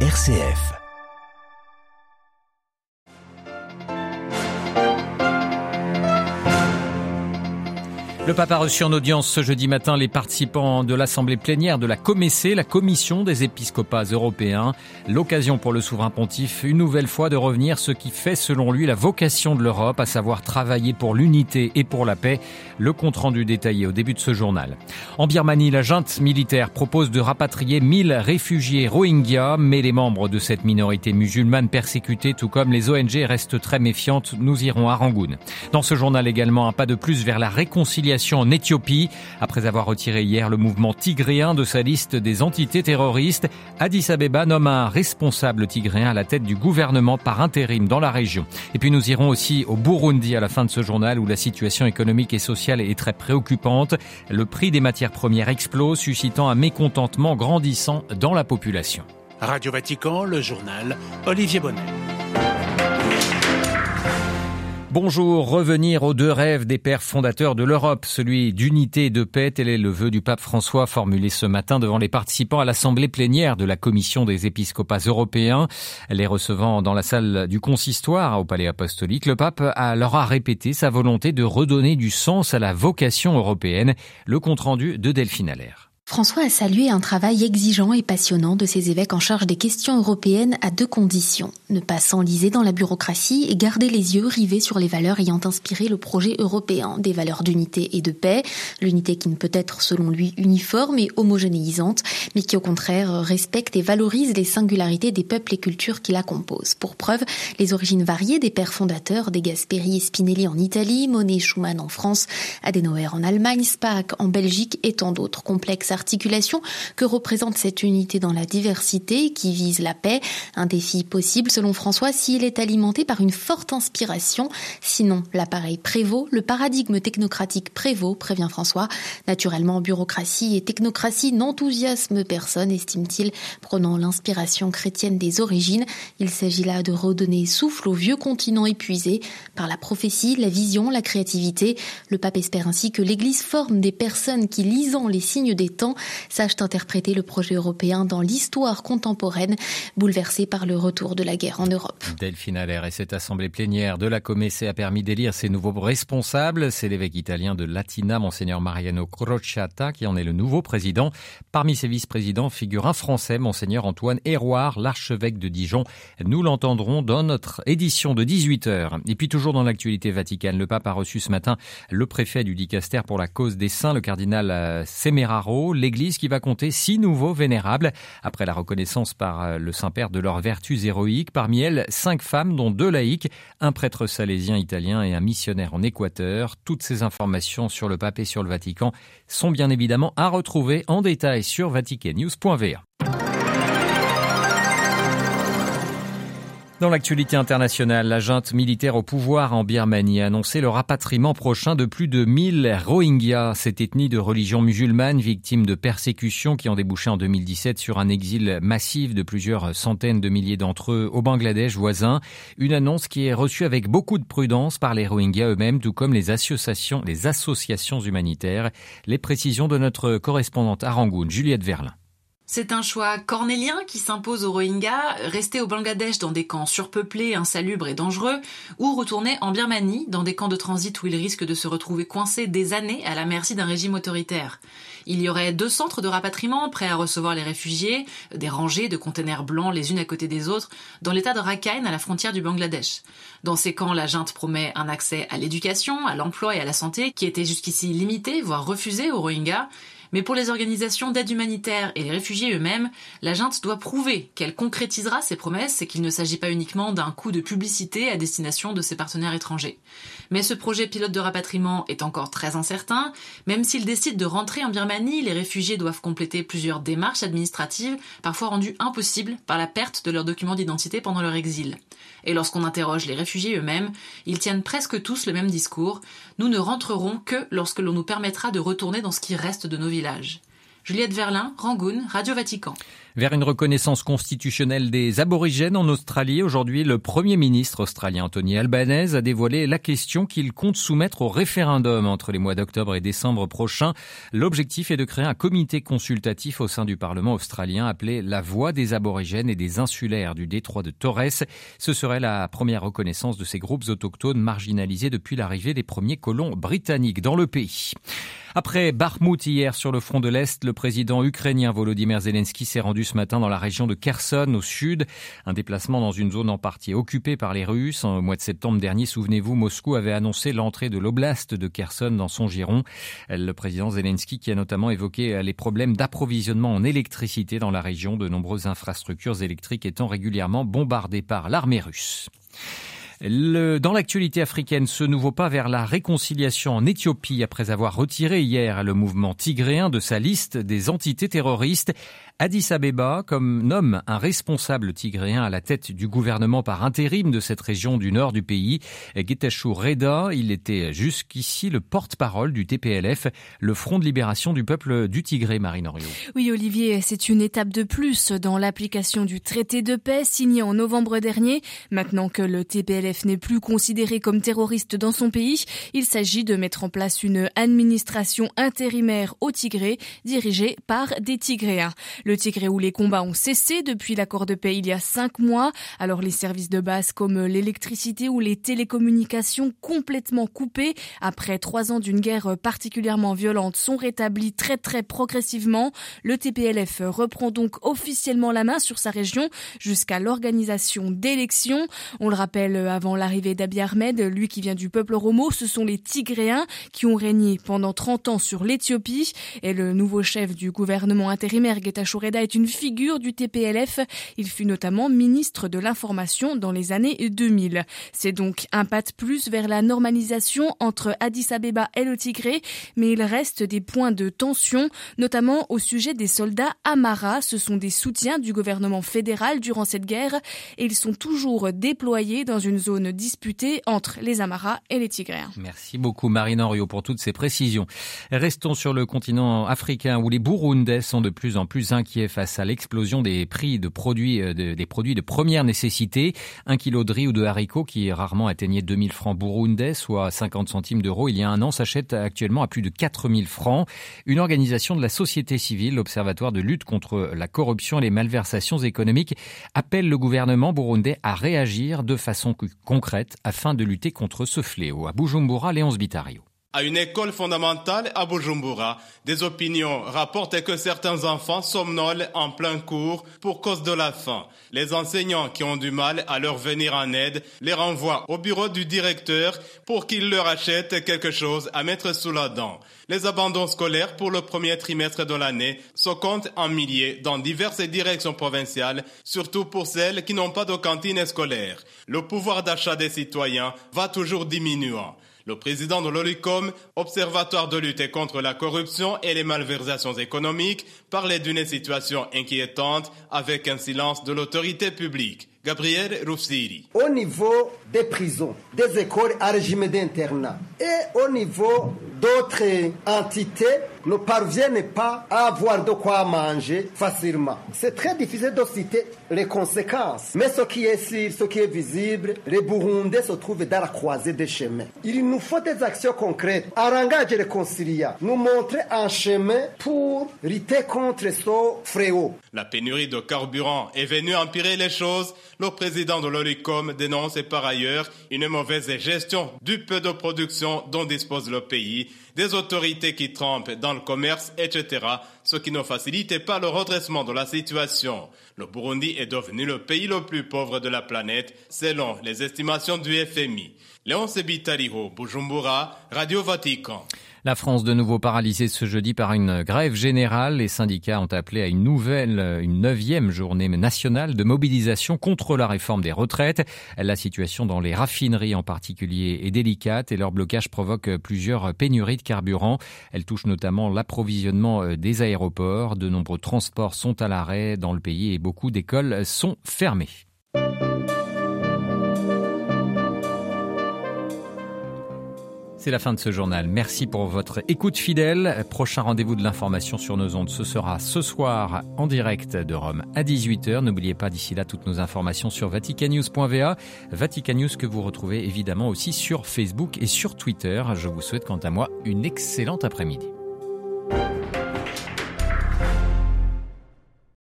RCF. Le pape a reçu en audience ce jeudi matin les participants de l'assemblée plénière de la Comessé, la commission des épiscopats européens. L'occasion pour le souverain pontife, une nouvelle fois, de revenir ce qui fait selon lui la vocation de l'Europe, à savoir travailler pour l'unité et pour la paix. Le compte rendu détaillé au début de ce journal. En Birmanie, la junte militaire propose de rapatrier 1000 réfugiés Rohingyas, mais les membres de cette minorité musulmane persécutée, tout comme les ONG, restent très méfiantes. Nous irons à Rangoon. Dans ce journal également, un pas de plus vers la réconciliation en Éthiopie. Après avoir retiré hier le mouvement tigréen de sa liste des entités terroristes, Addis Abeba nomme un responsable tigréen à la tête du gouvernement par intérim dans la région. Et puis nous irons aussi au Burundi à la fin de ce journal où la situation économique et sociale est très préoccupante. Le prix des matières premières explose, suscitant un mécontentement grandissant dans la population. Radio Vatican, le journal Olivier Bonnet. Bonjour, revenir aux deux rêves des pères fondateurs de l'Europe, celui d'unité et de paix, tel est le vœu du pape François formulé ce matin devant les participants à l'assemblée plénière de la commission des épiscopats européens. Les recevant dans la salle du consistoire au palais apostolique, le pape leur a répété sa volonté de redonner du sens à la vocation européenne. Le compte rendu de Delphine Allaire. François a salué un travail exigeant et passionnant de ses évêques en charge des questions européennes à deux conditions. Ne pas s'enliser dans la bureaucratie et garder les yeux rivés sur les valeurs ayant inspiré le projet européen, des valeurs d'unité et de paix, l'unité qui ne peut être selon lui uniforme et homogénéisante, mais qui au contraire respecte et valorise les singularités des peuples et cultures qui la composent. Pour preuve, les origines variées des pères fondateurs, des Gasperi et Spinelli en Italie, Monet Schumann en France, Adenauer en Allemagne, Spaak en Belgique et tant d'autres complexes que représente cette unité dans la diversité qui vise la paix, un défi possible selon François s'il est alimenté par une forte inspiration, sinon l'appareil prévaut, le paradigme technocratique prévaut, prévient François. Naturellement, bureaucratie et technocratie n'enthousiasment personne, estime-t-il, prenant l'inspiration chrétienne des origines. Il s'agit là de redonner souffle au vieux continent épuisé par la prophétie, la vision, la créativité. Le pape espère ainsi que l'Église forme des personnes qui, lisant les signes des temps, sachent interpréter le projet européen dans l'histoire contemporaine, bouleversée par le retour de la guerre en Europe. Delphine Allaire et cette assemblée plénière de la Comessée a permis d'élire ses nouveaux responsables. C'est l'évêque italien de Latina, Monseigneur Mariano Crociata, qui en est le nouveau président. Parmi ses vice-présidents figure un Français, Monseigneur Antoine Héroard, l'archevêque de Dijon. Nous l'entendrons dans notre édition de 18h. Et puis toujours dans l'actualité vaticane, le pape a reçu ce matin le préfet du dicaster pour la cause des saints, le cardinal euh, Semeraro l'église qui va compter six nouveaux vénérables après la reconnaissance par euh, le Saint-Père de leurs vertus héroïques. Parmi elles, cinq femmes, dont deux laïcs, un prêtre salésien italien et un missionnaire en Équateur. Toutes ces informations sur le pape et sur le Vatican sont bien évidemment à retrouver en détail sur vaticannews.va. Dans l'actualité internationale, la junte militaire au pouvoir en Birmanie a annoncé le rapatriement prochain de plus de 1000 Rohingyas, cette ethnie de religion musulmane victime de persécutions qui ont débouché en 2017 sur un exil massif de plusieurs centaines de milliers d'entre eux au Bangladesh voisin. Une annonce qui est reçue avec beaucoup de prudence par les Rohingyas eux-mêmes, tout comme les associations, humanitaires. Les précisions de notre correspondante à Rangoon, Juliette Verlin. C'est un choix cornélien qui s'impose aux Rohingyas, rester au Bangladesh dans des camps surpeuplés, insalubres et dangereux, ou retourner en Birmanie dans des camps de transit où ils risquent de se retrouver coincés des années à la merci d'un régime autoritaire. Il y aurait deux centres de rapatriement prêts à recevoir les réfugiés, des rangées de containers blancs les unes à côté des autres, dans l'état de Rakhine à la frontière du Bangladesh. Dans ces camps, la junte promet un accès à l'éducation, à l'emploi et à la santé qui était jusqu'ici limité, voire refusé aux Rohingyas, mais pour les organisations d'aide humanitaire et les réfugiés eux-mêmes, la junte doit prouver qu'elle concrétisera ses promesses et qu'il ne s'agit pas uniquement d'un coup de publicité à destination de ses partenaires étrangers. Mais ce projet pilote de rapatriement est encore très incertain. Même s'ils décident de rentrer en Birmanie, les réfugiés doivent compléter plusieurs démarches administratives, parfois rendues impossibles par la perte de leurs documents d'identité pendant leur exil. Et lorsqu'on interroge les réfugiés eux-mêmes, ils tiennent presque tous le même discours. Nous ne rentrerons que lorsque l'on nous permettra de retourner dans ce qui reste de nos villages. Juliette Verlin, Rangoon, Radio Vatican. Vers une reconnaissance constitutionnelle des aborigènes en Australie, aujourd'hui, le Premier ministre australien Anthony Albanese a dévoilé la question qu'il compte soumettre au référendum entre les mois d'octobre et décembre prochains. L'objectif est de créer un comité consultatif au sein du Parlement australien appelé la Voix des aborigènes et des insulaires du détroit de Torres. Ce serait la première reconnaissance de ces groupes autochtones marginalisés depuis l'arrivée des premiers colons britanniques dans le pays. Après Bakhmut hier sur le front de l'Est, le président ukrainien Volodymyr Zelensky s'est rendu ce matin dans la région de Kherson au sud, un déplacement dans une zone en partie occupée par les Russes. Au mois de septembre dernier, souvenez-vous, Moscou avait annoncé l'entrée de l'oblast de Kherson dans son giron. Le président Zelensky qui a notamment évoqué les problèmes d'approvisionnement en électricité dans la région, de nombreuses infrastructures électriques étant régulièrement bombardées par l'armée russe. Dans l'actualité africaine, ce nouveau pas vers la réconciliation en Éthiopie après avoir retiré hier le mouvement tigréen de sa liste des entités terroristes. Addis Abeba comme nomme un responsable tigréen à la tête du gouvernement par intérim de cette région du nord du pays. Getachew Reda, il était jusqu'ici le porte-parole du TPLF, le Front de libération du peuple du Tigré, Marine Oui, Olivier, c'est une étape de plus dans l'application du traité de paix signé en novembre dernier. Maintenant que le TPLF n'est plus considéré comme terroriste dans son pays, il s'agit de mettre en place une administration intérimaire au Tigré dirigée par des Tigréens. Le Tigré où les combats ont cessé depuis l'accord de paix il y a cinq mois. Alors les services de base comme l'électricité ou les télécommunications complètement coupés après trois ans d'une guerre particulièrement violente sont rétablis très très progressivement. Le TPLF reprend donc officiellement la main sur sa région jusqu'à l'organisation d'élections. On le rappelle avant l'arrivée d'Abiy Ahmed, lui qui vient du peuple romo, ce sont les Tigréens qui ont régné pendant 30 ans sur l'Éthiopie et le nouveau chef du gouvernement intérimaire Getachew Reda est une figure du TPLF. Il fut notamment ministre de l'Information dans les années 2000. C'est donc un pas de plus vers la normalisation entre Addis Abeba et le Tigré, mais il reste des points de tension, notamment au sujet des soldats Amara. Ce sont des soutiens du gouvernement fédéral durant cette guerre et ils sont toujours déployés dans une zone disputée entre les Amara et les Tigréens. Merci beaucoup Marine Henriot pour toutes ces précisions. Restons sur le continent africain où les Burundais sont de plus en plus inquiets face à l'explosion des prix de produits, euh, des produits de première nécessité. Un kilo de riz ou de haricots qui rarement atteignait 2000 francs burundais, soit 50 centimes d'euros il y a un an, s'achète actuellement à plus de 4000 francs. Une organisation de la société civile, l'Observatoire de lutte contre la corruption et les malversations économiques, appelle le gouvernement burundais à réagir de façon concrète afin de lutter contre ce fléau. À Bujumbura, Léonce Bitario à une école fondamentale à Bujumbura. Des opinions rapportent que certains enfants somnolent en plein cours pour cause de la faim. Les enseignants qui ont du mal à leur venir en aide les renvoient au bureau du directeur pour qu'il leur achète quelque chose à mettre sous la dent. Les abandons scolaires pour le premier trimestre de l'année se comptent en milliers dans diverses directions provinciales, surtout pour celles qui n'ont pas de cantine scolaire. Le pouvoir d'achat des citoyens va toujours diminuant. Le président de l'OLICOM, Observatoire de lutte contre la corruption et les malversations économiques, parlait d'une situation inquiétante avec un silence de l'autorité publique. Gabriel Roussiri. Au niveau des prisons, des écoles à régime d'internat et au niveau d'autres entités ne parviennent pas à avoir de quoi manger facilement. C'est très difficile de citer les conséquences. Mais ce qui est sûr, ce qui est visible, les Burundais se trouvent dans la croisée des chemins. Il nous faut des actions concrètes, arrangages réconciliants, nous montrer un chemin pour lutter contre ce fléau. La pénurie de carburant est venue empirer les choses le président de l'OLICOM dénonce par ailleurs une mauvaise gestion du peu de production dont dispose le pays, des autorités qui trempent dans le commerce, etc., ce qui ne facilite pas le redressement de la situation. Le Burundi est devenu le pays le plus pauvre de la planète, selon les estimations du FMI. Léon Sebitariho, Bujumbura, Radio Vatican. La France de nouveau paralysée ce jeudi par une grève générale. Les syndicats ont appelé à une nouvelle, une neuvième journée nationale de mobilisation contre la réforme des retraites. La situation dans les raffineries en particulier est délicate et leur blocage provoque plusieurs pénuries de carburant. Elle touche notamment l'approvisionnement euh, des aéroports. De nombreux transports sont à l'arrêt dans le pays et beaucoup d'écoles sont fermées. C'est la fin de ce journal. Merci pour votre écoute fidèle. Prochain rendez-vous de l'information sur nos ondes, ce sera ce soir en direct de Rome à 18h. N'oubliez pas d'ici là toutes nos informations sur vaticanews.va. Vatican News que vous retrouvez évidemment aussi sur Facebook et sur Twitter. Je vous souhaite quant à moi une excellente après-midi.